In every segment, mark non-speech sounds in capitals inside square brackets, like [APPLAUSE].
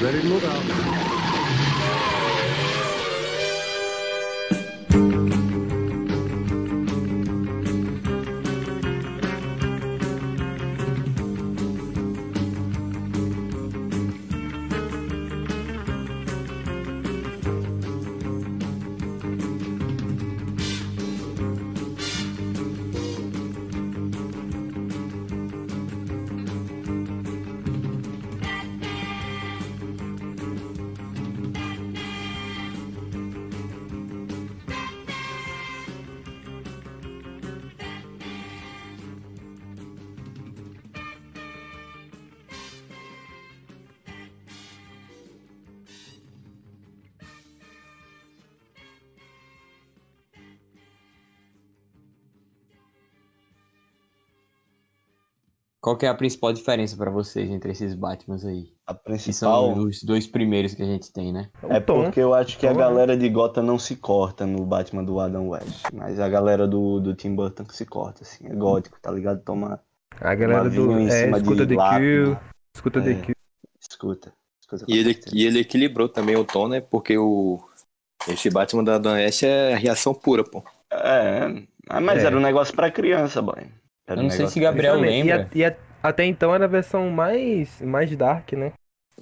Ready to move out. Qual que é a principal diferença pra vocês entre esses Batmans aí? A Que principal são os dois primeiros que a gente tem, né? é tom. porque eu acho que a Tom, galera de Gotham não se corta no Batman do Adam West. Mas a galera do, do Tim Burton que se corta, assim. É gótico, tá ligado? Toma. A galera do. É, escuta de The Kill. Escuta É. The Kill. Escuta. escuta E ele, e ele equilibrou também o tom, né? Porque o. Esse Batman da Dan West é reação pura, pô. É, ah, mas É. era um negócio pra criança, boy. Era Eu um não sei se Gabriel Justamente. E a- lembra, E, a- até então era a versão mais, mais dark, né?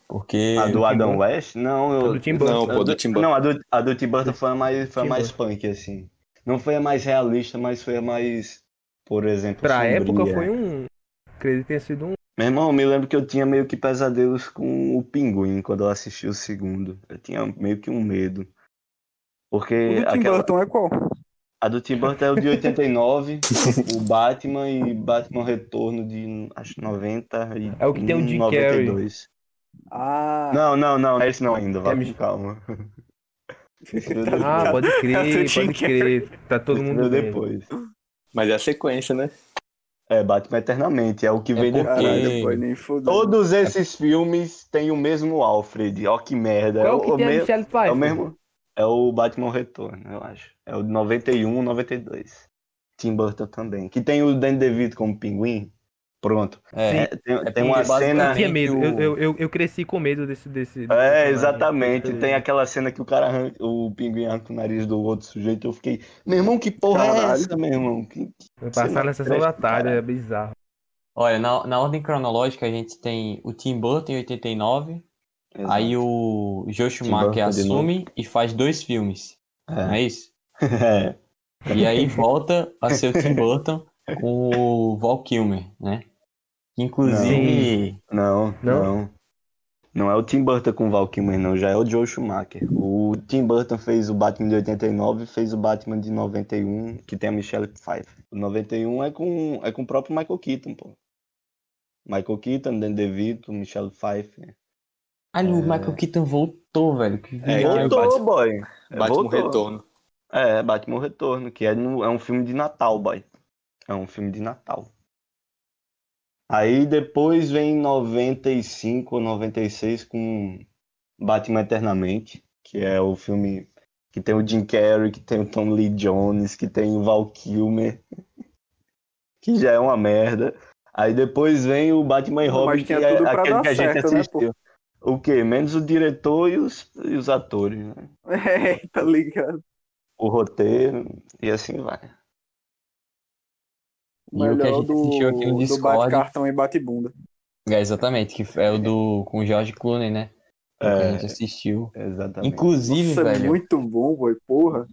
porque... A do Adam. West? Não, eu. do Tim Burton. Não, pô, do Tim Burton. Não, a do, a do Tim Burton foi a mais, foi a mais punk, assim. Não foi a mais realista, mas foi a mais, por exemplo, Pra sombria. época foi um. Acredito que tenha sido um. Meu irmão, eu me lembro que eu tinha meio que pesadelos com o Pinguim quando eu assisti o segundo. Eu tinha meio que um medo. Porque O do Tim aquela- Burton é qual? A do Tim Burton é o de 89, [LAUGHS] o Batman e Batman Retorno de acho 90 e É o que tem o Jim 92. Ah, Não, não, não, não é esse não ainda, vai É, calma. Ah, pode [LAUGHS] É crer, Jim pode crer. Tá todo mundo depois. Mas é a sequência, né? É, Batman Eternamente, é o que vem porque- depois. Todos esses filmes têm o mesmo Alfred, ó que merda. Qual é que o, tem a me- Michelle é Pfeiffer? o mesmo. É o Batman Retorno, eu acho. É o de 91, 92. Tim Burton também. Que tem o Dan DeVito como pinguim. Pronto. É, É, tem, é tem uma cena. Eu tinha medo, eu, o- eu, eu, eu cresci com medo desse. desse, desse É, exatamente. Tem aquela cena que o cara arranca, o pinguim arranca o nariz do outro sujeito. Eu fiquei, meu irmão, que porra é Caralho. essa, meu irmão? Que, Vai passar na sessão da tarde, é bizarro. Olha, na, na ordem cronológica a gente tem o Tim Burton em 89, aí o Joe Schumacher assume e faz dois filmes, não É. é isso? [LAUGHS] É. E aí volta a ser o Tim [LAUGHS] Burton com o Val Kilmer, né? Inclusive, Não, Não? não. Não é o Tim Burton com o Val Kilmer, não. Já é o Joe Schumacher. O Tim Burton fez o Batman de 89 e fez o Batman de 91, que tem a Michelle Pfeiffer. O 91 é com, é com o próprio Michael Keaton, pô. Michael Keaton, Dan DeVito, Michelle Pfeiffer. Aí o É. Michael Keaton voltou, velho. Que É, é voltou, Batman- boy. É, Batman voltou. Retorno. É, Batman Retorno, que é, no- é um filme de Natal, boy. É um filme de Natal. Aí depois vem 95 ou 96 com Batman Eternamente, que é o filme que tem o Jim Carrey, que tem o Tom Lee Jones, que tem o Val Kilmer, [LAUGHS] que já é uma merda. Aí depois vem o Batman e Robin, que é aquele que a gente certo, né, assistiu. O quê? Menos o diretor e os, e os atores, né? [LAUGHS] É, tá ligado. o roteiro e assim vai. E o que a melhor gente do, assistiu aqui no do Discord- bate-cartão e bate-bunda. É, exatamente, que é o do com o George Clooney, né? Que a É, gente assistiu. exatamente. Inclusive, Nossa, é velho, muito bom, boy, porra.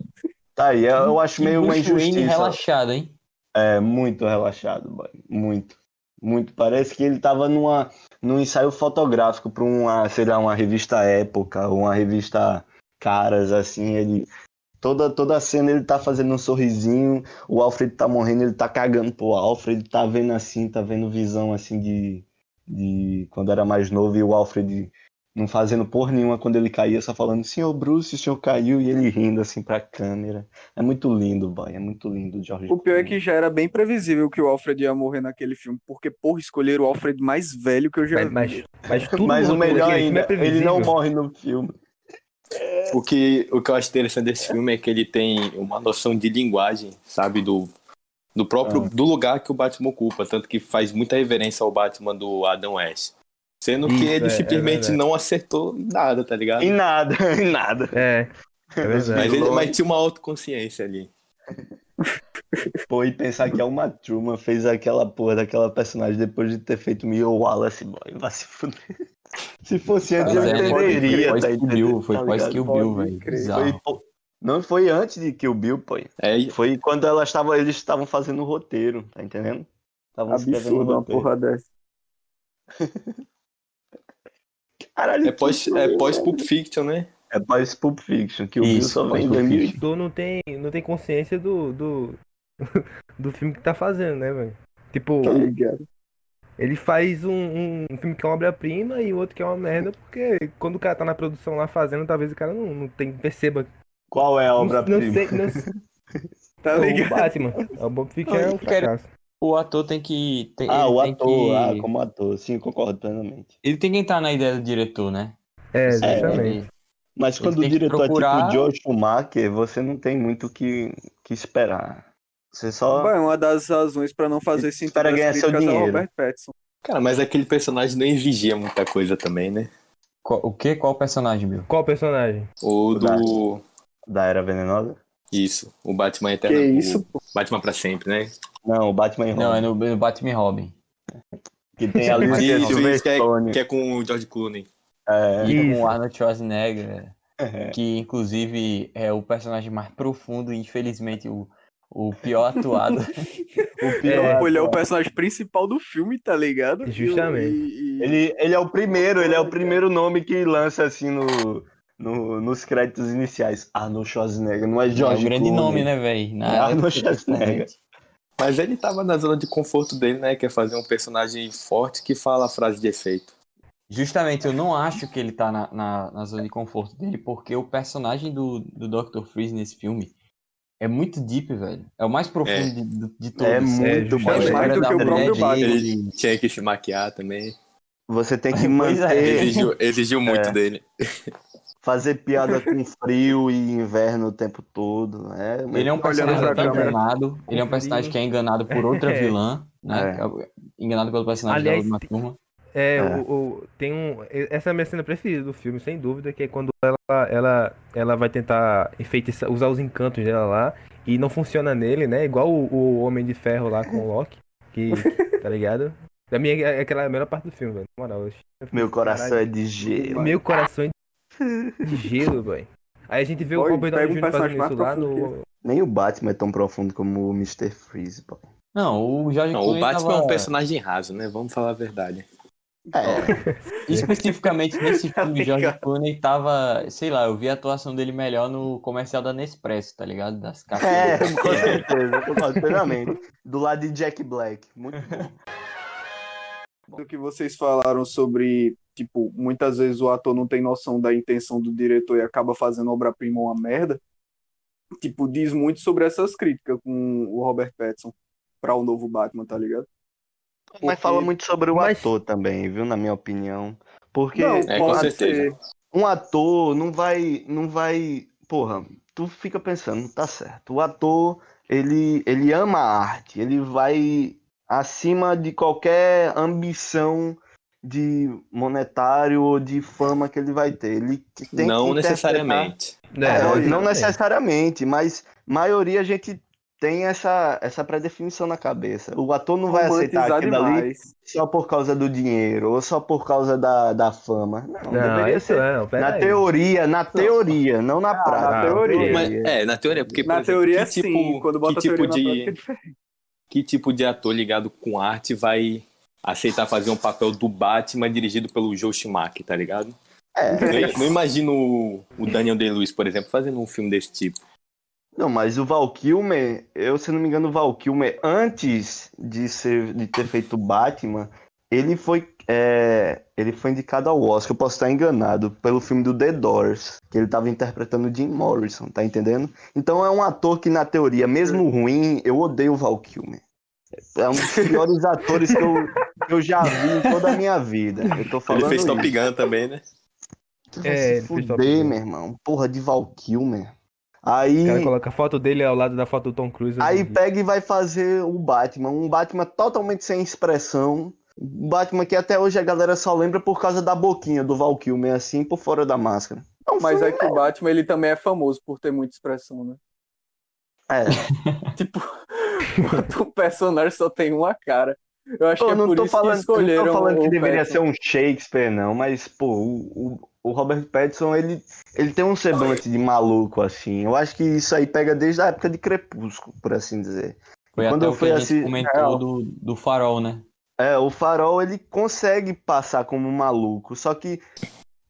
Tá aí, eu, eu acho meio uma Wayne injustiça. relaxado, hein? É, muito relaxado, boy. Muito. Muito. Parece que ele tava numa, num ensaio fotográfico para uma, sei lá, uma revista Época, uma revista Caras, assim, ele. Toda, toda a cena ele tá fazendo um sorrisinho, o Alfred tá morrendo, ele tá cagando pro Alfred, tá vendo assim, tá vendo visão assim de, de quando era mais novo e o Alfred não fazendo porra nenhuma quando ele caía, só falando, senhor Bruce, o senhor caiu, e ele rindo assim pra câmera. É muito lindo, boy, é muito lindo, George. O pior é que já era bem previsível que o Alfred ia morrer naquele filme, porque, porra, escolheram o Alfred mais velho que eu já Mas, vi. mas, mas tudo Mas o melhor ainda, é ele não morre no filme. O que, o que eu acho interessante desse filme é que ele tem uma noção de linguagem, sabe? Do, do próprio Ah. do lugar que o Batman ocupa. Tanto que faz muita reverência ao Batman do Adam West. Sendo que Isso, ele é- é simplesmente verdade. não acertou em nada, tá ligado? Em nada, [LAUGHS] em nada. É, é. Mas ele mas tinha uma autoconsciência ali. [LAUGHS] Pô, e pensar que a Uma Truman fez aquela porra daquela personagem depois de ter feito Mio Wallace, boy. Vai se fuder. [LAUGHS] Se fosse antes, Mas eu é, entenderia, Pós tá Kill entendendo? Bill, foi Tá ligado? Kill Bill, velho. Foi, não foi antes de Kill Bill, pô. É, Foi quando ela estava, eles estavam fazendo o roteiro, tá entendendo? Estavam escrevendo uma porra dessa. Caralho, é pós, é pós. Pulp Fiction, né? É pós Pulp Fiction, que o Bill só vem em pós Pulp 2000. Fiction. Tu não tem, não tem consciência do, do, [LAUGHS] do filme que tá fazendo, né, velho? Tipo, Tá ele faz um, um filme que é uma obra-prima e outro que é uma merda, porque quando o cara tá na produção lá fazendo, talvez o cara não, não tem, perceba. Qual é a Não, não obra-prima? sei, não sei. [LAUGHS] Tá o ligado? Batman. O Bob Fiction é um fracasso. O ator tem que. Tem, Ah, o tem ator, que- ah, como ator, sim, concordo plenamente. Ele tem que entrar na ideia do diretor, né? É, É, exatamente. Ele- Mas quando o que diretor procurar- é tipo Joe Schumacher, você não tem muito o que, que esperar. Você só. Bom, uma das razões pra não fazer Espera das ganhar seu é dinheiro. Cara, mas aquele personagem não exigia muita coisa também, né? Qual- o que? Qual personagem, meu? Qual personagem? O do. Da Era Venenosa? Isso, o Batman Que Eterno. isso, o Batman pra sempre, né? Não, o Batman e Não, é Robin. no, no Batman e Robin. Que tem a isso, que é, que é com o George Clooney. É, E Isso. com o Arnold Schwarzenegger, é. que inclusive é o personagem mais profundo e infelizmente o, o pior atuado. [LAUGHS] O pior. Pô, ele é o personagem principal do filme, tá ligado? Justamente. E- e- Ele, ele é o primeiro, ele é o primeiro nome que lança assim no, no- nos créditos iniciais. Arnold Schwarzenegger, não é é George um grande Clooney. nome, né, velho? É Arnold Schwarzenegger. Mas ele tava na zona de conforto dele, né? Que é fazer um personagem forte que fala a frase de efeito. Justamente, eu não acho que ele tá na, na, na zona de conforto dele, porque o personagem do, do Dr. Freeze nesse filme é muito deep, velho. É o mais profundo É. de, de, de todos. É muito bom. história Mais do da que o próprio Batman. Ele tinha que se maquiar também. Você tem que [LAUGHS] é. manter, Exigiu, exigiu muito É. dele. [LAUGHS] fazer piada com [LAUGHS] frio e inverno o tempo todo. É, Ele é um personagem pra é enganado. Ele é um personagem que é enganado por outra É. vilã, né? Enganado pelo personagem Aliás, da última turma. É, É. O, o- tem um. Essa é a minha cena preferida do filme, sem dúvida, que é quando ela, ela, ela vai tentar enfeitiçar, usar os encantos dela lá e não funciona nele, né? Igual o, o Homem de Ferro lá com o Loki, que, [LAUGHS] tá ligado? Da minha, é aquela melhor parte do filme, velho. Na moral. eu Meu coração Caralho, é de gelo. Meu coração é [LAUGHS] de gelo, velho. Aí a gente vê o Robert Downey Jr. fazendo isso lá no. Nem o Batman é tão profundo como o Mr. Freeze, pô. Não, o Jorge Não, o Batman é tava... um personagem raso, né? Vamos falar a verdade. É, Especificamente nesse [LAUGHS] filme, o George Clooney tava, sei lá, eu vi a atuação dele melhor no comercial da Nespresso, tá ligado? Das é, cafés. com certeza, concordo plenamente. Do lado de Jack Black. Muito bom. [LAUGHS] do que vocês falaram sobre, tipo, muitas vezes o ator não tem noção da intenção do diretor e acaba fazendo obra-prima uma merda. Tipo, diz muito sobre essas críticas com o Robert Pattinson pra o novo Batman, tá ligado? Mas Porque- fala muito sobre o Mas- ator também, viu? Na minha opinião. Porque Não, É, com pode certeza. ser. um ator não vai. Não vai. Porra, tu fica pensando, tá certo. O ator, ele, ele ama a arte, ele vai acima de qualquer ambição de monetário ou de fama que ele vai ter. Ele tem que não interpretar- necessariamente. É, né? não necessariamente, mas maioria a gente tem essa, essa pré-definição na cabeça. O ator não vai aceitar aquilo ali só por causa do dinheiro ou só por causa da, da fama. Não, Não, deveria ser é, não, pera na aí. teoria, na teoria, não na Ah, prática. na teoria. Mas, é, na teoria, porque. por Na exemplo, teoria, que sim. tipo- Quando bota que tipo na de- prática, é diferente. Que tipo de ator ligado com arte vai aceitar fazer um papel do Batman dirigido pelo Joe Schumacher, tá ligado? É. Não, não imagino o- Daniel Day-Lewis, por exemplo, fazendo um filme desse tipo. Não, mas o Val Kilmer, eu se não me engano, o Val Kilmer, antes de, ser, de ter feito Batman, ele foi, é, ele foi indicado ao Oscar, eu posso estar enganado, pelo filme do The Doors, que ele estava interpretando o Jim Morrison, tá entendendo? Então é um ator que, na teoria, mesmo ruim, eu odeio o Val Kilmer. É um dos piores [LAUGHS] atores que eu, que eu já vi em toda a minha vida. Eu tô falando Ele fez Top isso. Gun também, né? É, se ele Top fuder, meu irmão. Porra de Val Kilmer. Aí... O cara coloca a foto dele ao lado da foto do Tom Cruise. Aí pega e vai fazer o Batman, um Batman totalmente sem expressão, Batman que até hoje a galera só lembra por causa da boquinha do Val Kilmer, assim, por fora da máscara. É um Mas é que o Batman ele também é famoso por ter muita expressão, né? É, [LAUGHS] Tipo, o personagem só tem uma cara. Eu acho Pô, que é não por tô isso falando, que escolheram não tô falando que o deveria Pattinson. ser um Shakespeare, não, mas, pô, o, o, o Robert Pattinson, ele, ele tem um semblante de maluco, assim. Eu acho que isso aí pega desde a época de Crepúsculo, por assim dizer. Foi Quando até eu o que fui a gente assi- comentou do, do farol, né? É, o Farol, ele consegue passar como um maluco, só que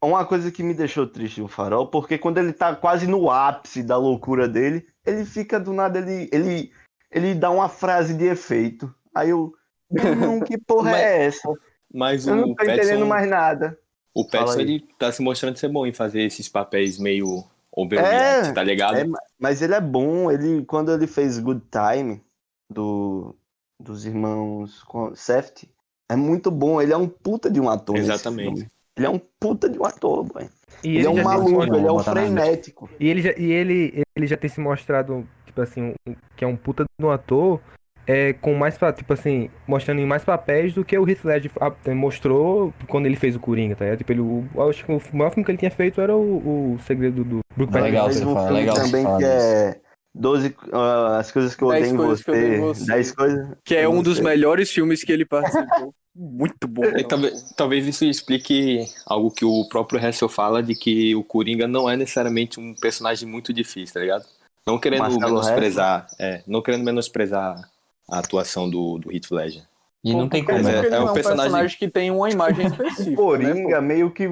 uma coisa que me deixou triste no Farol, porque quando ele tá quase no ápice da loucura dele, ele fica do nada, ele, ele, ele dá uma frase de efeito. Aí eu, não, que porra [LAUGHS] Mas- é essa? Mas Eu não tô entendendo Pattinson, mais nada. o aí. ele tá se mostrando ser bom em fazer esses papéis meio overreact, É, tá ligado? É, mas ele é bom, ele quando ele fez Good Time do dos irmãos Safety, é muito bom, ele é um puta de um ator. Exatamente. Ele é um puta de um ator, velho. E Ele, é um maluco, ele é um frenético. E ele já, e ele, ele já tem se mostrado, tipo assim, um- que é um puta de um ator, é, com mais, tipo assim, mostrando em mais papéis do que o Heath Ledger ah, mostrou quando ele fez o Coringa, tá ligado? Tipo, ele, o, acho que o maior filme que ele tinha feito era o, o Segredo do Brook É legal você um filme legal também que é 12 ah, as coisas que eu 10 odeio em você. você. 10 coisas. Que é um dos melhores filmes que ele participou. Muito bom. E talvez, talvez isso explique algo que o próprio Hessel fala de que o Coringa não é necessariamente um personagem muito difícil, tá ligado? Não querendo Marcelo menosprezar, é, não querendo menosprezar a atuação do, do Heath Ledger. E não tem como, é- né? é um não personagem- que tem uma imagem [LAUGHS] específica. né, Coringa, meio que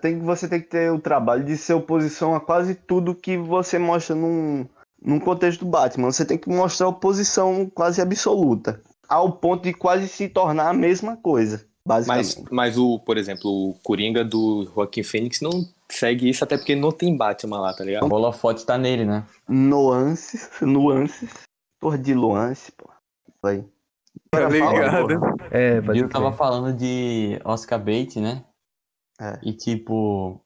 tem, você tem que ter o trabalho de ser oposição a quase tudo que você mostra num, num contexto do Batman. Você tem que mostrar oposição quase absoluta. Ao ponto de quase se tornar a mesma coisa, basicamente. Mas, mas o, por exemplo, o Coringa do Joaquim Phoenix não segue isso, até porque não tem Batman lá, tá O ligado? holofote tá nele, né? Nuances, [LAUGHS] nuances. Porra de nuance, pô. Foi. Tá ligado? É, O crer. tava falando de Oscar Bate, né? É. E tipo.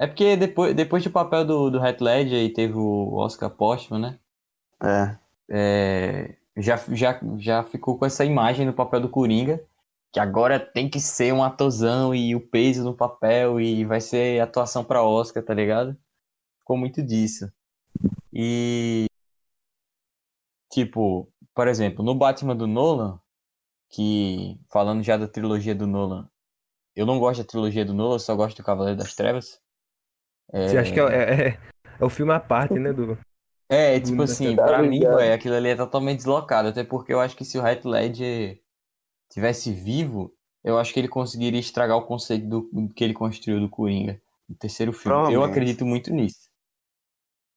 É porque depois, depois do papel do, do Heath Ledger e teve o Oscar póstumo, né? É. É, já, já, já ficou com essa imagem no papel do Coringa, que agora tem que ser um atorzão e o peso no papel e vai ser atuação pra Oscar, tá ligado? Ficou muito disso. E. Tipo, por exemplo, no Batman do Nolan, que falando já da trilogia do Nolan, eu não gosto da trilogia do Nolan, eu só gosto do Cavaleiro das Trevas. É, Você acha que é, é, é- é o filme à parte, né, [LAUGHS] do... é, tipo Tá assim, Tá pra mim, véio, aquilo ali é totalmente deslocado. Até porque eu acho que se o Heath Ledger tivesse vivo, eu acho que ele conseguiria estragar o conceito do, do que ele construiu do Coringa no terceiro filme. Eu acredito muito nisso.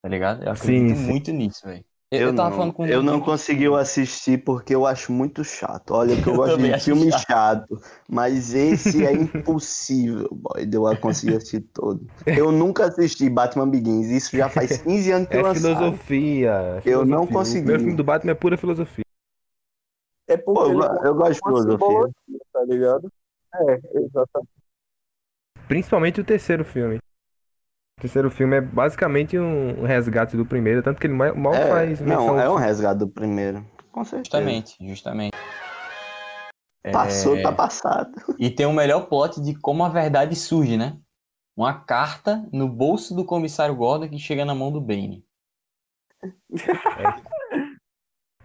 Tá ligado? Eu Sim, acredito sim. muito nisso, velho. Eu, tava não, com eu não consegui assistir porque eu acho muito chato. Olha que eu [LAUGHS] Eu gosto de filme chato. chato. mas esse é [LAUGHS] impossível, boy, de eu conseguir assistir todo. Eu nunca assisti Batman Begins, isso já faz [LAUGHS] 15 anos que É lançaram. filosofia. é Eu não filosofia. consegui. O meu filme do Batman é pura filosofia. É Pô, porque eu, ele go- eu gosto de filosofia. tá ligado? É, exatamente. Principalmente o terceiro filme. O terceiro filme é basicamente um resgate do primeiro, tanto que ele mal, É, faz menção não, é um resgate do primeiro. Com certeza. Justamente, justamente. Passou, É, tá passado. [LAUGHS] E tem o melhor plot de como a verdade surge, né? Uma carta no bolso do comissário Gordon que chega na mão do Bane.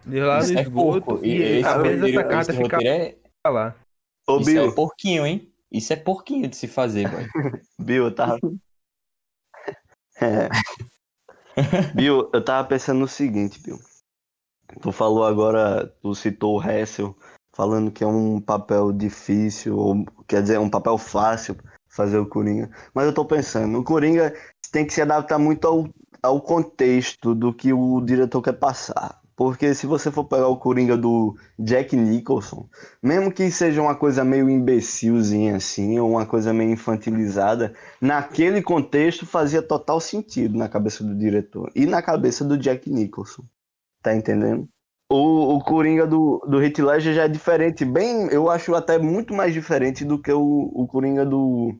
De lá do Isso é esgoto porco. e esse às vezes roteiro- essa carta esse fica é, lá. Ô, isso Bill, é porquinho, hein? Isso é porquinho de se fazer, boy. [LAUGHS] Bill, eu tava. É. Bill, eu tava pensando no seguinte, Bill. Tu falou agora, tu citou o Hessel, falando que é um papel difícil, ou quer dizer, um papel fácil fazer o Coringa. Mas eu tô pensando, o Coringa tem que se adaptar muito ao, ao contexto do que o diretor quer passar. Porque se você for pegar o Coringa do Jack Nicholson, mesmo que seja uma coisa meio imbecilzinha assim, ou uma coisa meio infantilizada, naquele contexto fazia total sentido na cabeça do diretor e na cabeça do Jack Nicholson. Tá entendendo? O, o Coringa do, do Heath Ledger já é diferente, bem, eu acho até muito mais diferente do que o, o Coringa do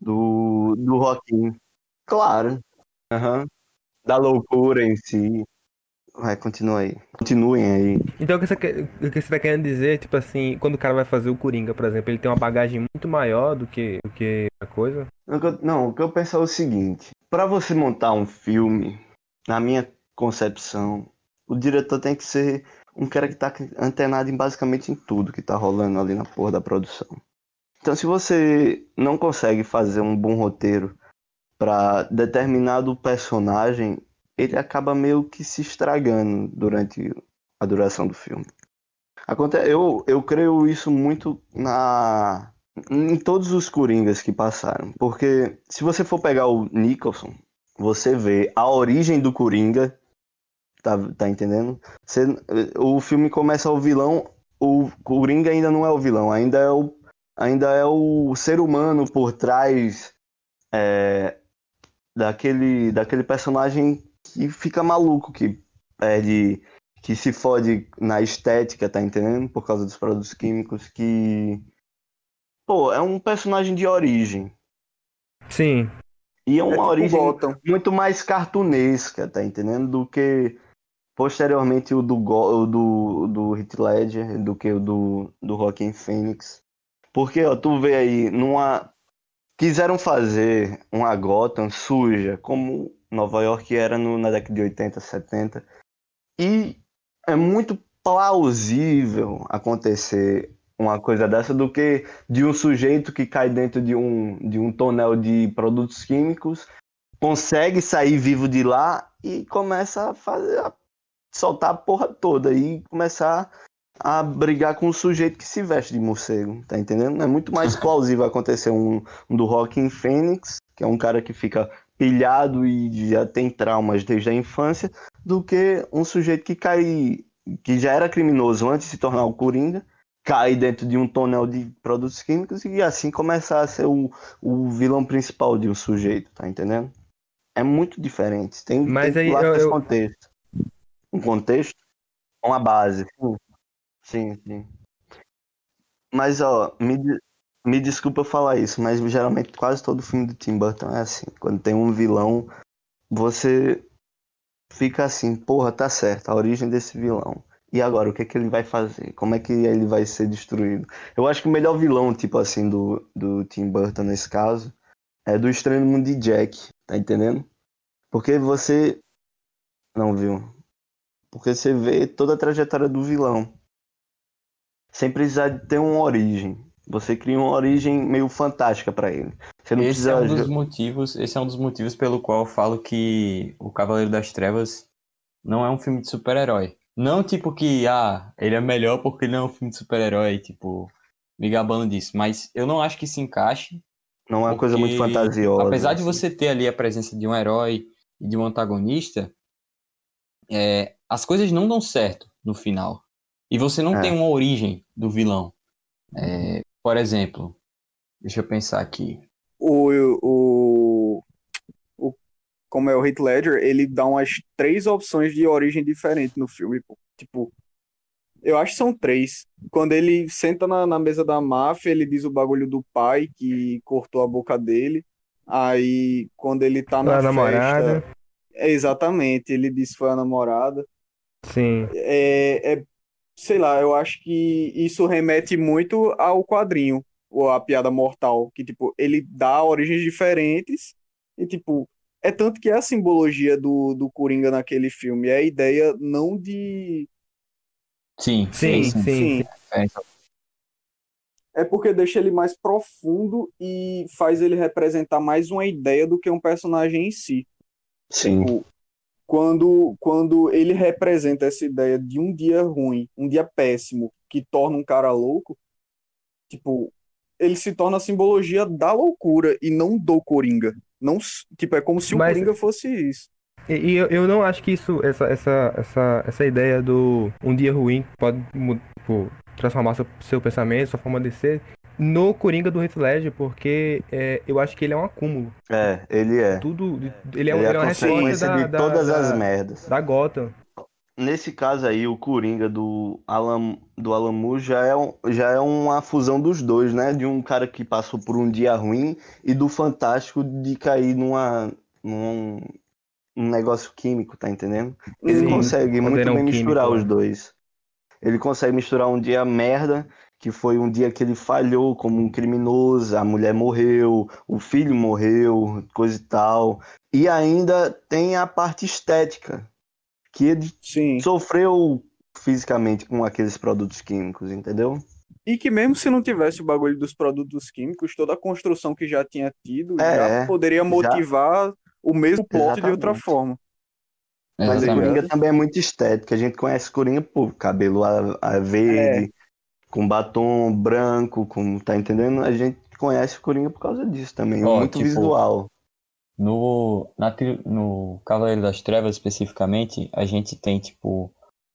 do, do Joaquim. Claro. Aham. Da loucura em si. Vai, continua aí. Continuem aí. Então o que, você quer, o que você tá querendo dizer, tipo assim, quando o cara vai fazer o Coringa, por exemplo, ele tem uma bagagem muito maior do que, do que a coisa? Não, o que eu penso é o seguinte: pra você montar um filme, na minha concepção, o diretor tem que ser um cara que tá antenado em basicamente em tudo que tá rolando ali na porra da produção. Então, se você não consegue fazer um bom roteiro pra determinado personagem, ele acaba meio que se estragando durante a duração do filme. Eu, eu creio isso muito na em todos os Coringas que passaram. Porque se você for pegar o Nicholson, você vê a origem do Coringa. Tá, tá entendendo? Você- o filme começa o vilão. O Coringa ainda não é o vilão, ainda é o, ainda é o ser humano por trás é, daquele, daquele personagem que fica maluco, que perde, que se fode na estética, tá entendendo? Por causa dos produtos químicos, que Pô, é um personagem de origem. Sim. E é É uma tipo origem Gotham. muito mais cartunesca, tá entendendo? Do que posteriormente o do, Go- o do, do Heath Ledger, do que o do, do Joaquin Phoenix. Porque, ó, tu vê aí, numa... Quiseram fazer uma Gotham suja, como Nova York era no- na década de 80, 70. E é muito plausível acontecer uma coisa dessa do que de um sujeito que cai dentro de um, de um tonel de produtos químicos, consegue sair vivo de lá e começa a fazer a soltar a porra toda e começar a brigar com o sujeito que se veste de morcego, tá entendendo? É muito mais [LAUGHS] plausível acontecer um, um do Rockin' Phoenix, que é um cara que fica pilhado e já tem traumas desde a infância, do que um sujeito que cai que já era criminoso antes de se tornar o Coringa, cai dentro de um tonel de produtos químicos e assim começar a ser o, o vilão principal de um sujeito, tá entendendo? É muito diferente. Tem, Mas tem aí eu- eu- contexto. Um contexto, uma base. Sim, sim. Mas, ó, me, me desculpa falar isso, mas geralmente quase todo filme do Tim Burton é assim. Quando tem um vilão, você fica assim, porra, tá certo, a origem desse vilão. E agora, o que é que ele vai fazer? Como é que ele vai ser destruído? Eu acho que o melhor vilão, tipo assim, do, do Tim Burton nesse caso, é do Estranho Mundo de Jack, tá entendendo? Porque você não viu. Porque você vê toda a trajetória do vilão. Sem precisar de ter uma origem. Você cria uma origem meio fantástica pra ele. Você não Esse é precisa. um dos motivos, esse é um dos motivos pelo qual eu falo que o Cavaleiro das Trevas não é um filme de super-herói. Não tipo que, ah, ele é melhor porque ele não é um filme de super-herói, tipo, me gabando disso. Mas eu não acho que se encaixe. Não é uma coisa muito fantasiosa. Apesar de assim. você ter ali a presença de um herói e de um antagonista, é, as coisas não dão certo no final. E você não É. tem uma origem do vilão. É, por exemplo, deixa eu pensar aqui. o, o, o como é o Heath Ledger, ele dá umas três opções de origem diferente no filme. Tipo, eu acho que são três. Quando ele senta na, na mesa da máfia, ele diz o bagulho do pai que cortou a boca dele. Aí, quando ele tá na a namorada. festa, é exatamente, ele diz que foi a namorada. Sim. É, é, sei lá, eu acho que isso remete muito ao quadrinho, ou a piada mortal, que tipo, ele dá origens diferentes e tipo, é tanto que é a simbologia do, do Coringa naquele filme, é a ideia não de Sim, Sim, sim. sim, É, é porque deixa ele mais profundo e faz ele representar mais uma ideia do que um personagem em si. Sim. Tipo, quando, quando ele representa essa ideia de um dia ruim, um dia péssimo, que torna um cara louco, tipo, ele se torna a simbologia da loucura e não do Coringa. Não, tipo, é como se o Mas- Coringa fosse isso. E, eu, eu não acho que isso, essa, essa, essa, essa ideia do um dia ruim pode tipo, transformar seu, seu pensamento, sua forma de ser, no Coringa do Heath Ledger, porque é, eu acho que ele é um acúmulo. É, ele é. Tudo, ele é, um- Ele é ele é a uma consequência da, de da- todas da- as merdas. da Gotham. Nesse caso aí, o Coringa do Alan, do Moore já é, um- já é uma fusão dos dois, né? De um cara que passou por um dia ruim e do Fantástico de cair numa, num, um negócio químico, tá entendendo? Ele Sim, consegue muito bem misturar os né? dois. Ele consegue misturar um dia merda, que foi um dia que ele falhou como um criminoso, a mulher morreu, o filho morreu, coisa e tal. E ainda tem a parte estética, que ele Sim. sofreu fisicamente com aqueles produtos químicos, entendeu? E que mesmo se não tivesse o bagulho dos produtos químicos, toda a construção que já tinha tido É, já poderia motivar o mesmo plot de outra Exatamente. forma. Mas a Exatamente. Coringa também é muito estética. A gente conhece Coringa por cabelo a, a verde, com batom branco, com, tá entendendo? A gente conhece o Coringa por causa disso também. Ó, muito tipo, visual. No, na, no Cavaleiro das Trevas, especificamente, a gente tem, tipo,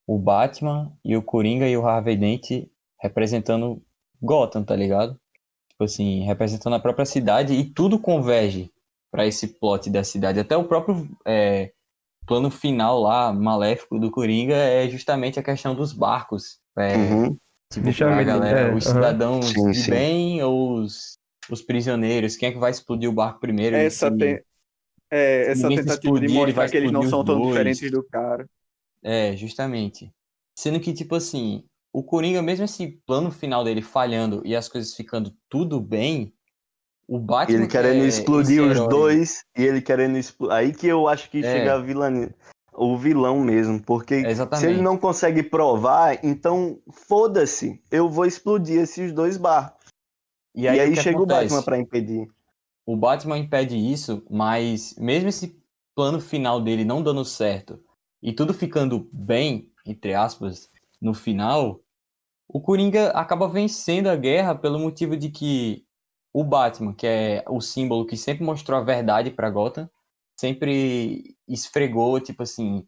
o Batman e o Coringa e o Harvey Dent representando Gotham, tá ligado? Tipo assim, representando a própria cidade e tudo converge pra esse plot da cidade. Até o próprio é, plano final lá, maléfico do Coringa, é justamente a questão dos barcos. É, Uhum. Tipo, Deixa pra galera, é, os cidadãos Sim, de sim. bem ou os, os prisioneiros? Quem é que vai explodir o barco primeiro? Essa, Se- tem, é, se essa se tentativa de explodir, ele vai mostrar que eles não são tão dois. diferentes do cara. É, justamente. Sendo que, tipo assim, o Coringa, mesmo esse plano final dele falhando e as coisas ficando tudo bem, o Batman. Ele que querendo é explodir os herói- dois e ele querendo explodir. Aí que eu acho que É. chega a vilã... o vilão mesmo. Porque É, se ele não consegue provar, então foda-se. Eu vou explodir esses dois barcos. E E aí, aí, o que chega acontece? o Batman pra impedir. O Batman impede isso, mas mesmo esse plano final dele não dando certo e tudo ficando bem, entre aspas, no final, o Coringa acaba vencendo a guerra pelo motivo de que o Batman, que é o símbolo que sempre mostrou a verdade pra Gotham, sempre esfregou, tipo assim,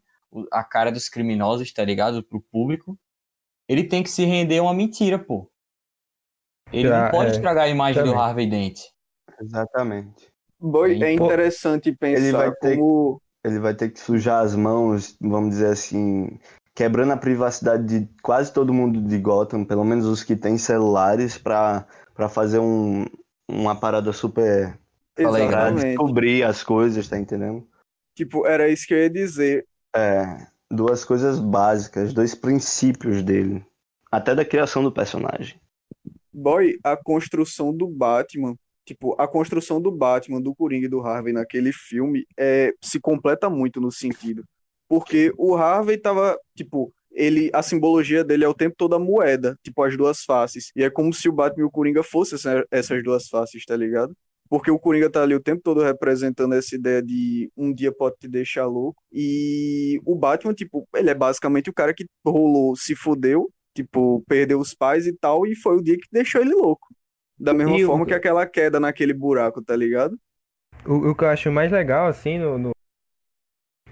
a cara dos criminosos, tá ligado? Pro público. Ele tem que se render a uma mentira, pô. Ele Já, não pode é, estragar a imagem do também. Harvey Dent. Exatamente. Boy, é Pô, interessante pensar vai ter- como. Ele vai ter que sujar as mãos, vamos dizer assim, quebrando a privacidade de quase todo mundo de Gotham, pelo menos os que têm celulares, pra, pra fazer um, uma parada super. Fala aí, descobrir as coisas, tá entendendo? Tipo, era isso que eu ia dizer. É, duas coisas básicas, dois princípios dele. Até da criação do personagem. Boy, a construção do Batman, tipo, a construção do Batman, do Coringa e do Harvey naquele filme é, se completa muito no sentido. Porque o Harvey tava, tipo, ele, a simbologia dele é o tempo todo a moeda, tipo, as duas faces. E é como se o Batman e o Coringa fossem essa- essas duas faces, tá ligado? Porque o Coringa tá ali o tempo todo representando essa ideia de um dia pode te deixar louco. E o Batman, tipo, ele é basicamente o cara que rolou, se fudeu, tipo, perdeu os pais e tal, e foi o dia que deixou ele louco. Da mesma E o- forma que aquela queda naquele buraco, tá ligado? O, o que eu acho mais legal, assim, no, no-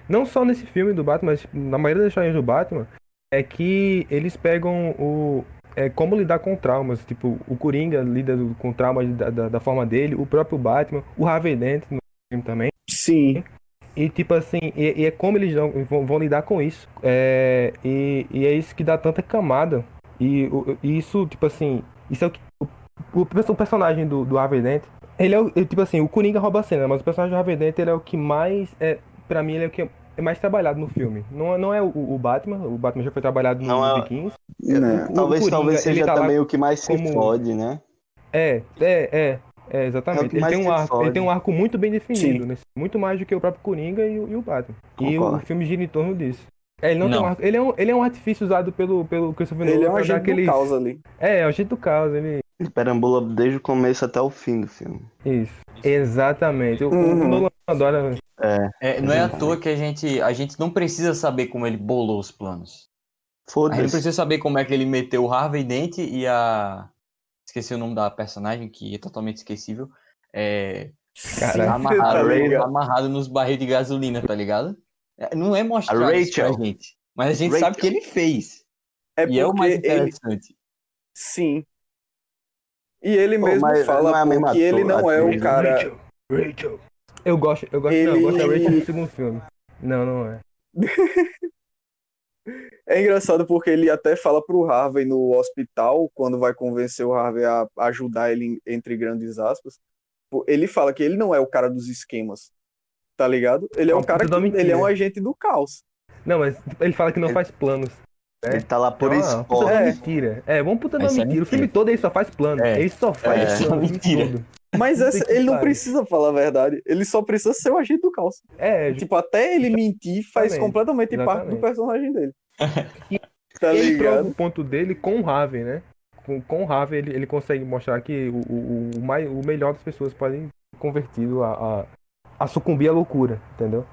Não só nesse filme do Batman, mas na maioria das histórias do Batman, é que eles pegam o. É, como lidar com traumas. Tipo, o Coringa lida com traumas da, da, da forma dele, o próprio Batman, o Harvey Dent no filme também. Sim. E tipo assim, e, e é como eles vão, vão, lidar com isso. É, e, e é isso que dá tanta camada. E, e isso, tipo assim, isso é o que. O, o perso- o personagem do, do Harvey Dent, ele é o. tipo assim, o Coringa rouba a cena, mas o personagem do Harvey Dent ele é o que mais. É, pra mim, ele é o que é mais trabalhado no filme. Não, é- não é o, o Batman, o Batman já foi trabalhado no, Não é- Vikings. Né? O talvez Coringa, talvez seja tá também o que mais se como- fode, né? É, é, é. É, É exatamente. que ele, tem um arco, ele tem um arco muito bem definido, nesse- muito mais do que o próprio Coringa e o, e o Batman. E o, Concordo. o filme gira em torno disso. É, ele não, tem Não. um arco, ele é um, ele é um artifício usado pelo, pelo Christopher Ele é um pra dar agente aquele- do caos ali. É, é o jeito do caos, ele. Ele perambula desde o começo até o fim do filme. Isso. Exatamente. O, o Uhum. Nolan adora. É, não é à toa que a gente, a gente não precisa saber como ele bolou os planos. A gente não Foda-se. precisa saber como é que ele meteu o Harvey Dent e a. Esqueci o nome da personagem, que é totalmente esquecível. É. Caralho. Amarrado, Tá amarrado nos barris de gasolina, tá ligado? É, Não é mostrar A isso pra gente. Mas a gente Rachel. sabe que ele fez. É e é o mais porque ele. interessante. Sim. E ele Pô, mesmo mas fala é pô, que ele não é o atriz, né? cara. Rachel. Rachel. Eu gosto, eu gosto, não, eu gosto da Ele- Rachel no segundo filme. Não, não é. [LAUGHS] É engraçado porque ele até fala pro Harvey no hospital, quando vai convencer o Harvey a ajudar ele, entre grandes aspas. pô, Ele fala que ele não é o cara dos esquemas. tá ligado? Ele é É um cara que ele é um agente do caos. Não, mas ele fala que não Ele- faz planos. É. Ele tá lá por É uma esporte. É. mentira. É, vamos puta Essa é mentira. O filme todo ele só faz plano. É. Ele só faz É, plano. essa o filme mentira. todo. Mas essa- ele não precisa falar a verdade. Ele só precisa ser o agente do caos. É, Tipo, até ele mentir faz Exatamente. completamente parte do Exatamente. personagem dele. [LAUGHS] tá ele ligado? o ponto dele com o Raven, né? Com, com o Raven ele, ele consegue mostrar que o, o, o, mai- o melhor das pessoas podem ser convertido a, a, a sucumbir à loucura, entendeu?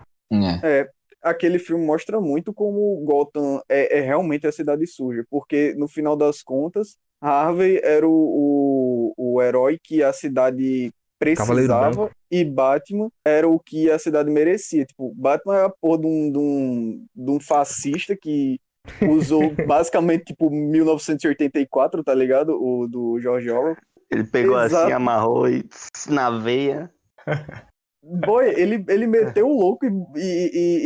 É. Aquele filme mostra muito como Gotham é, é realmente a cidade suja. Porque, no final das contas, Harvey era o, o, o herói que a cidade precisava e Batman era o que a cidade merecia. Tipo, Batman é a porra de um, de um, de um fascista que usou [LAUGHS] basicamente, tipo, 1984, tá ligado? O do George Orwell. Ele pegou Exato. assim, amarrou e na veia. [LAUGHS] Boy, ele, ele meteu o louco e, e- e-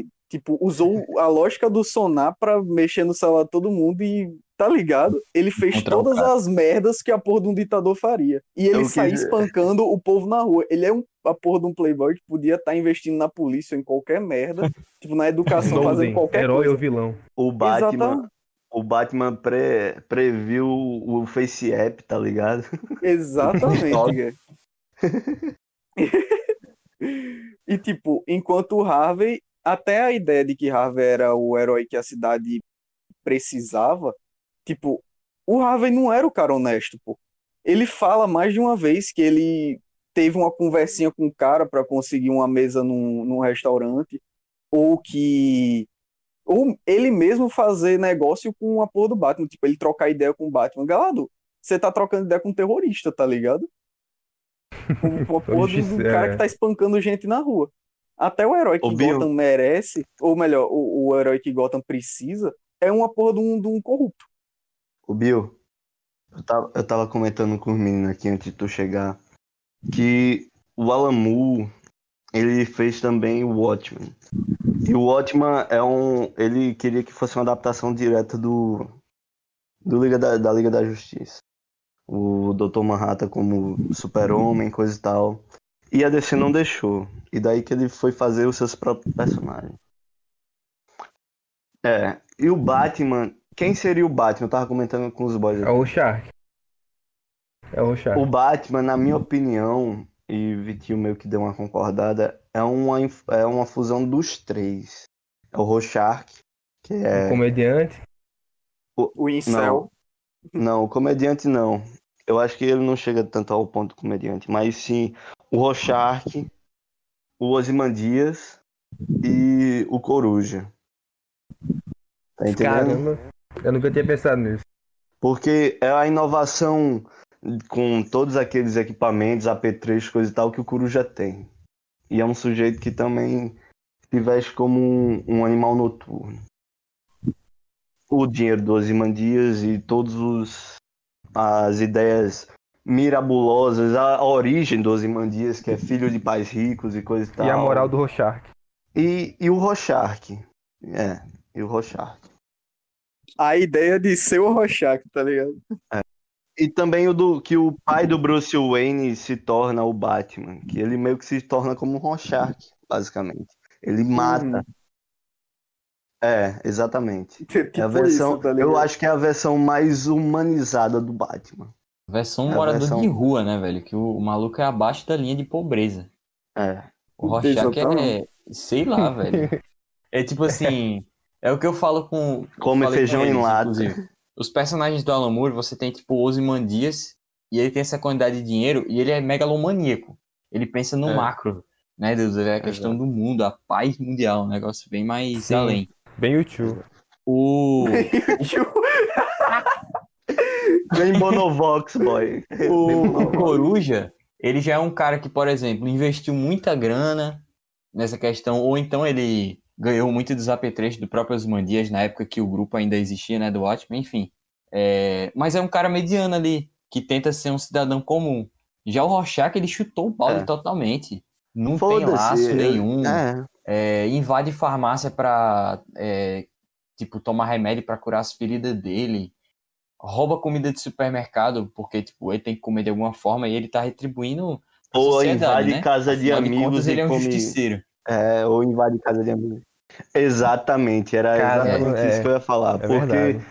e, tipo, usou a lógica do sonar pra mexer no celular de todo mundo e, tá ligado? Ele fez Encontrar o todas as merdas que a porra de um ditador faria. E ele Eu saía quis- espancando o povo na rua. Ele é um, a porra de um playboy que podia estar investindo na polícia ou em qualquer merda, [LAUGHS] tipo, na educação, fazendo qualquer herói coisa. ou vilão. O Batman, Exatamente. o Batman pre- previu o Face App, tá ligado? Exatamente. [LAUGHS] [LAUGHS] E tipo, enquanto o Harvey, até a ideia de que Harvey era o herói que a cidade precisava, tipo, o Harvey não era o cara honesto, pô. Ele fala mais de uma vez que ele teve uma conversinha com o cara pra conseguir uma mesa num, num restaurante, ou que ou ele mesmo fazer negócio com a porra do Batman, tipo, ele trocar ideia com o Batman. Galado, você tá trocando ideia com um terrorista, tá ligado? Com a porra do, do É. cara que tá espancando gente na rua. Até o herói que Bill. Gotham merece, ou melhor, o, o herói que Gotham precisa, é uma porra de um, de um corrupto. O Bill, eu tava, eu tava comentando com os meninos aqui antes de tu chegar que o Moore, ele fez também o Watchmen. E o Watchmen é um. Ele queria que fosse uma adaptação direta do. do Liga da, da Liga da Justiça. O Dr. Manhattan como super-homem, coisa e tal. E a DC não deixou. E daí que ele foi fazer os seus próprios personagens. É. E o Batman. Quem seria o Batman? Eu tava comentando com os boys. É o Shark. É o Shark. O Batman, na minha opinião, e o Vitinho meio que deu uma concordada, é uma, é uma fusão dos três. É o Rorschach, que O é... comediante. O Incel. Não, o comediante não. Eu acho que ele não chega tanto ao ponto do comediante, mas sim o Rorschach, o Ozymandias e o Coruja. Tá entendendo? Caramba. Eu nunca tinha pensado nisso. Porque é a inovação com todos aqueles equipamentos, apetrechos, coisa e tal, que o Coruja tem. E é um sujeito que também se veste como um, um animal noturno. O dinheiro do Ozymandias e todos os as ideias mirabulosas, a origem do Ozymandias, que é filho de pais ricos e coisa e tal. E a moral do Rorschach. E, e o Rorschach. É, e o Rorschach. A ideia de ser o Rorschach, tá ligado? E também o do que o pai do Bruce Wayne se torna o Batman, que ele meio que se torna como um Rorschach, basicamente. Ele mata. Uhum. É, exatamente. Tipo É a versão, isso, tá eu acho que é a versão mais humanizada do Batman. Versão É morador versão- de rua, né, velho? Que o, o maluco é abaixo da linha de pobreza. É. O Rorschach é, Exatamente. sei lá, [LAUGHS] velho. É tipo assim, é o que eu falo com. Come feijão com em eles, lata. inclusive. Os personagens do Alan Moore, você tem tipo Ozymandias, e ele tem essa quantidade de dinheiro, e ele é megalomaníaco. Ele pensa no É. macro, né, Deus? É a questão do mundo, a paz mundial, um negócio bem mais Sim. além. Bem YouTube. [LAUGHS] O, Bem Bonovox, boy. o, o Coruja, ele já é um cara que, por exemplo, investiu muita grana nessa questão, ou então ele ganhou muito dos apetrechos do próprio Ozymandias na época que o grupo ainda existia, né, do Watchmen, enfim. É, mas é um cara mediano ali, que tenta ser um cidadão comum. Já o Rorschach, ele chutou o balde É. totalmente. Não tem laço nenhum. É. É, invade farmácia pra, é, tipo, tomar remédio pra curar as feridas dele. Rouba comida de supermercado, porque, tipo, ele tem que comer de alguma forma e ele tá retribuindo Ou sociedade, invade né? casa de Afinal de amigos contas, e ele é um come... justiceiro. É, ou invade casa de amigos. Exatamente, era Cara, exatamente é- isso que eu ia falar. É porque verdade.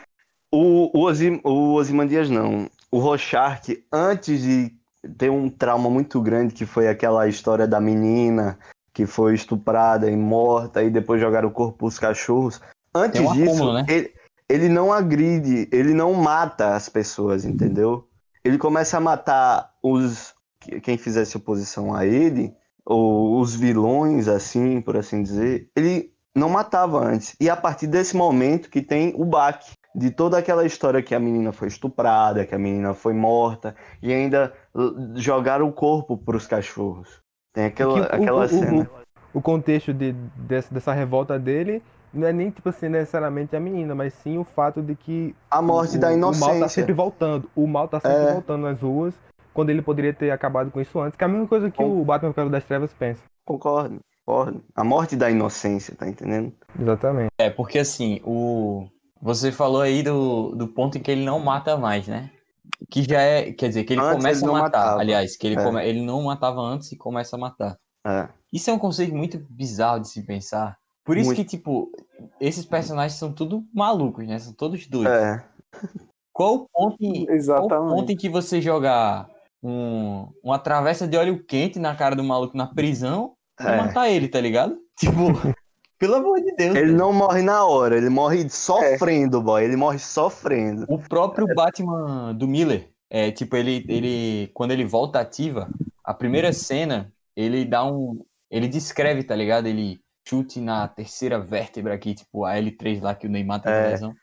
o, o, Osim, o Ozymandias não. O Rorschach, antes de ter um trauma muito grande, que foi aquela história da menina que foi estuprada e morta e depois jogaram o corpo pros cachorros. Antes Tem um disso, acúmulo, né? ele, ele não agride, ele não mata as pessoas, entendeu? Ele começa a matar os quem fizesse oposição a ele, ou os vilões, assim, por assim dizer. Ele não matava antes. E a partir desse momento que tem o baque de toda aquela história que a menina foi estuprada, que a menina foi morta, e ainda jogaram o corpo para os cachorros. Tem aquela, Que o- aquela o- o- cena. O contexto de, dessa, dessa revolta dele não é nem, tipo assim, necessariamente a menina, mas sim o fato de que A morte o, da o mal tá inocência. sempre voltando. O mal tá sempre É. voltando nas ruas, quando ele poderia ter acabado com isso antes. Que é a mesma coisa que o Batman Cavaleiro das Trevas pensa. Concordo, concordo. A morte da inocência, tá entendendo? Exatamente. É, porque assim, o. Você falou aí do, do ponto em que ele não mata mais, né? Que já é. Quer dizer, que ele Antes começa ele a matar. matava. Aliás, que ele, É. come- ele não matava antes e começa a matar. É. Isso é um conceito muito bizarro de se pensar. Por isso Muito. que, tipo, esses personagens são tudo malucos, né? São todos doidos. É. Qual o ponto em, qual o ponto Exatamente. em que você jogar um, uma travessa de óleo quente na cara do maluco na prisão e É. matar ele, tá ligado? [LAUGHS] Tipo, pelo amor de Deus. Ele não morre na hora, ele morre sofrendo, boy. Ele morre sofrendo. O próprio Batman do Miller, é, tipo, ele, ele, quando ele volta ativa, a primeira cena, ele dá um, ele descreve, tá ligado? Ele chute na terceira vértebra aqui, tipo, a L3 lá que o Neymar tem É. lesão.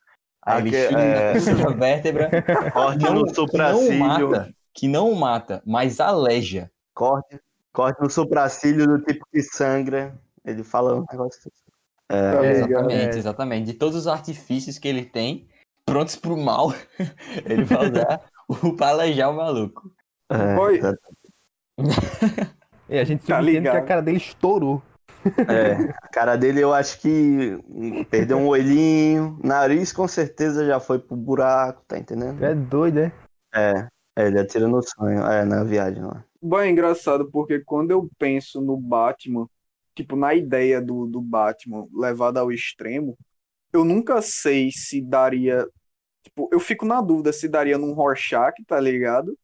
Aí ele chute na é. terceira vértebra, [LAUGHS] Corte não- no que não supracílio. mata, que não mata, mas aleja. Corte, corte no supracílio do tipo que sangra. Ele fala um negócio. É, Tá ligado? Exatamente, É. exatamente. De todos os artifícios que ele tem, prontos pro mal, [LAUGHS] ele vai usar o pra alejar o maluco. é, Oi. E a gente Tá subentende que ligado. a cara dele estourou. é. A cara dele eu acho que perdeu um olhinho. Nariz com certeza já foi pro buraco, tá entendendo? É doido, né? É. É, ele atira no sonho. É, na viagem lá. Bom, é engraçado porque quando eu penso no Batman, tipo, na ideia do, do Batman levada ao extremo, eu nunca sei se daria. Tipo, eu fico na dúvida se daria num Rorschach, tá ligado?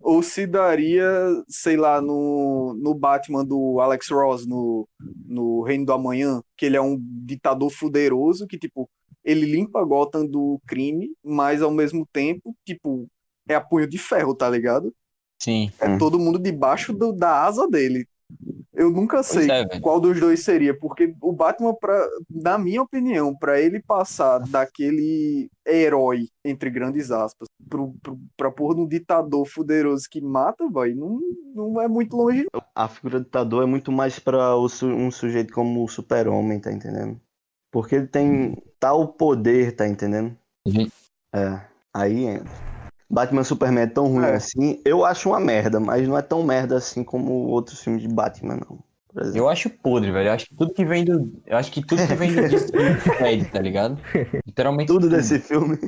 Ou se daria, sei lá, no, no Batman do Alex Ross, no, no Reino do Amanhã, que ele é um ditador fuderoso que, tipo, ele limpa Gotham do crime, mas ao mesmo tempo, tipo, é a punho de ferro, tá ligado? Sim. É Hum. todo mundo debaixo do- da asa dele. Eu nunca sei é, qual dos dois seria, porque o Batman, pra, na minha opinião, pra ele passar daquele herói, entre grandes aspas, pro, pro, pra porra de um ditador fuderoso que mata, vai, não, não é muito longe. A figura do ditador é muito mais pra um sujeito como o super-homem, tá entendendo? Porque ele tem tal poder, tá entendendo? Gente. É, aí entra. Batman Superman é tão ruim É. assim, eu acho uma merda, mas não é tão merda assim como outros filmes de Batman, não. Eu acho podre, velho. Eu acho que tudo que vem do. Eu acho que tudo que vem do [LAUGHS] DC fede, tá ligado? Literalmente Tudo desse filme.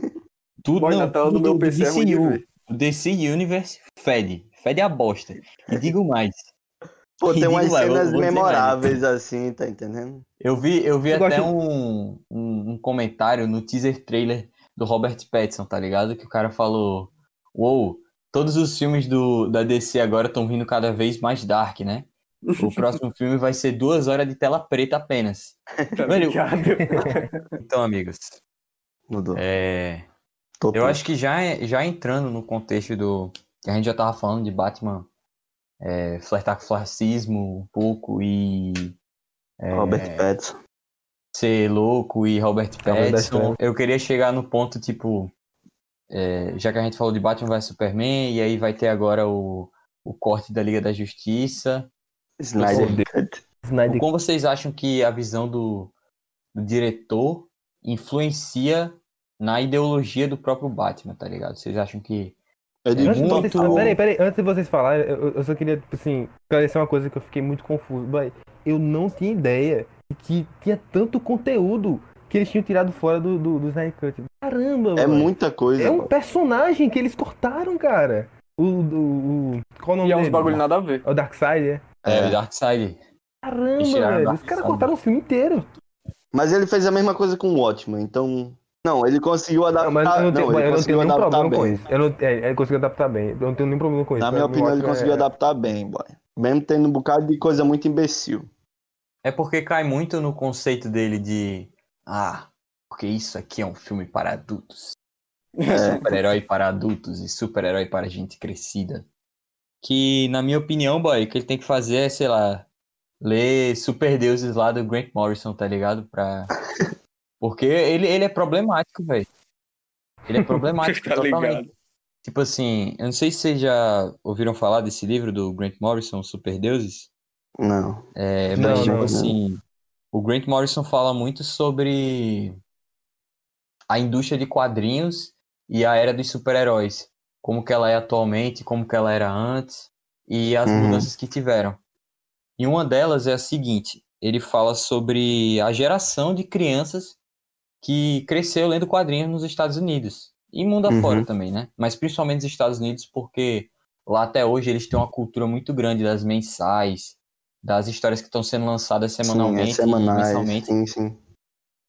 Tudo, Boy, não, na tela do tudo meu PC é ruim DCU. O DC Universe fede. Fede a bosta. E digo mais. Pô, tem umas lá, cenas memoráveis assim, tá entendendo? Eu vi, eu vi Eu até gosto- um, um, um comentário no teaser trailer do Robert Pattinson, tá ligado? Que o cara falou: Uou, todos os filmes do, da DC agora estão vindo cada vez mais dark, né? O próximo [LAUGHS] filme vai ser duas horas de tela preta apenas. Tá Velho? [LAUGHS] Então, amigos, Mudou. é, eu acho que já, já entrando no contexto do. que a gente já tava falando de Batman é, flertar com o fascismo um pouco e é, Robert Pattinson. ser louco e Robert Robert Pattinson. Pattinson. Eu queria chegar no ponto, tipo, é, já que a gente falou de Batman vs Superman, e aí vai ter agora o, o corte da Liga da Justiça. Snyder. Cut. Snyder Como vocês acham que a visão do, do diretor influencia na ideologia do próprio Batman, tá ligado? Vocês acham que. Antes Muito- vocês, peraí, peraí, antes de vocês falarem, eu, eu só queria, tipo assim, esclarecer uma coisa que eu fiquei muito confuso. Boy, Eu não tinha ideia de que tinha tanto conteúdo que eles tinham tirado fora do, do, do Snyder Cut. Caramba, É muita coisa. É um mano. personagem que eles cortaram, cara. O. o, o qual o nome E é uns bagulho nada a ver. É o Darkseid, é? É, É. o Darkseid. Caramba, velho. o Os caras cortaram o filme inteiro. Mas ele fez a mesma coisa com o Watchmen, então. Não, ele conseguiu adaptar. Não, mas eu não tenho, ele eu não conseguiu tenho nenhum adaptar problema com bem. isso. Eu não, é, ele conseguiu adaptar bem. Eu não tenho nenhum problema com isso. Na minha opinião, ele conseguiu é- adaptar bem, boy. Mesmo tendo um bocado de coisa muito imbecil. É porque cai muito no conceito dele de. Ah, porque isso aqui é um filme para adultos. [LAUGHS] Super-herói para adultos e super-herói para gente crescida. Que, na minha opinião, boy, o que ele tem que fazer é, sei lá, ler Super Deuses lá do Grant Morrison, tá ligado? Pra... [LAUGHS] Porque ele, ele é problemático, velho. Ele é problemático [LAUGHS] Tá totalmente. ligado? Tipo assim, eu não sei se vocês já ouviram falar desse livro do Grant Morrison, Super Deuses. Não. É, Não, mas, tipo não, assim, o Grant Morrison fala muito sobre a indústria de quadrinhos e a era dos super-heróis. Como que ela é atualmente, como que ela era antes e as Uhum. mudanças que tiveram. E uma delas é a seguinte, ele fala sobre a geração de crianças que cresceu lendo quadrinhos nos Estados Unidos. E mundo Uhum. afora também, né? Mas principalmente nos Estados Unidos porque lá até hoje eles têm uma cultura muito grande das mensais, das histórias que estão sendo lançadas semanalmente sim, é semanais. mensalmente Sim, sim.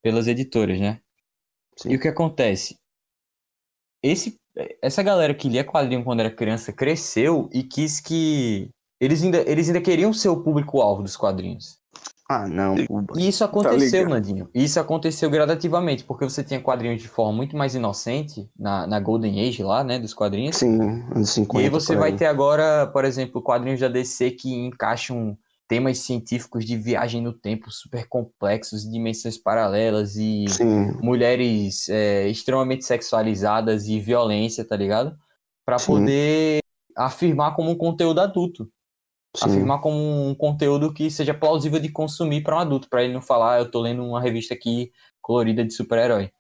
pelas editoras, né? Sim. E o que acontece? Esse, essa galera que lia quadrinho quando era criança cresceu e quis que eles ainda, eles ainda queriam ser o público-alvo dos quadrinhos. Ah, não. E isso aconteceu, ligado. Nandinho. E isso aconteceu gradativamente, porque você tinha quadrinhos de forma muito mais inocente na, na Golden Age lá, né, dos quadrinhos. Sim, anos 50. E aí você vai ter agora, por exemplo, quadrinhos da DC que encaixam temas científicos de viagem no tempo super complexos, dimensões paralelas e Sim, mulheres é, extremamente sexualizadas e violência, tá ligado? Pra Sim. poder afirmar como um conteúdo adulto. sim. Afirmar como um conteúdo que seja plausível de consumir para um adulto, pra ele não falar, "Ah, eu tô lendo uma revista aqui colorida de super-herói.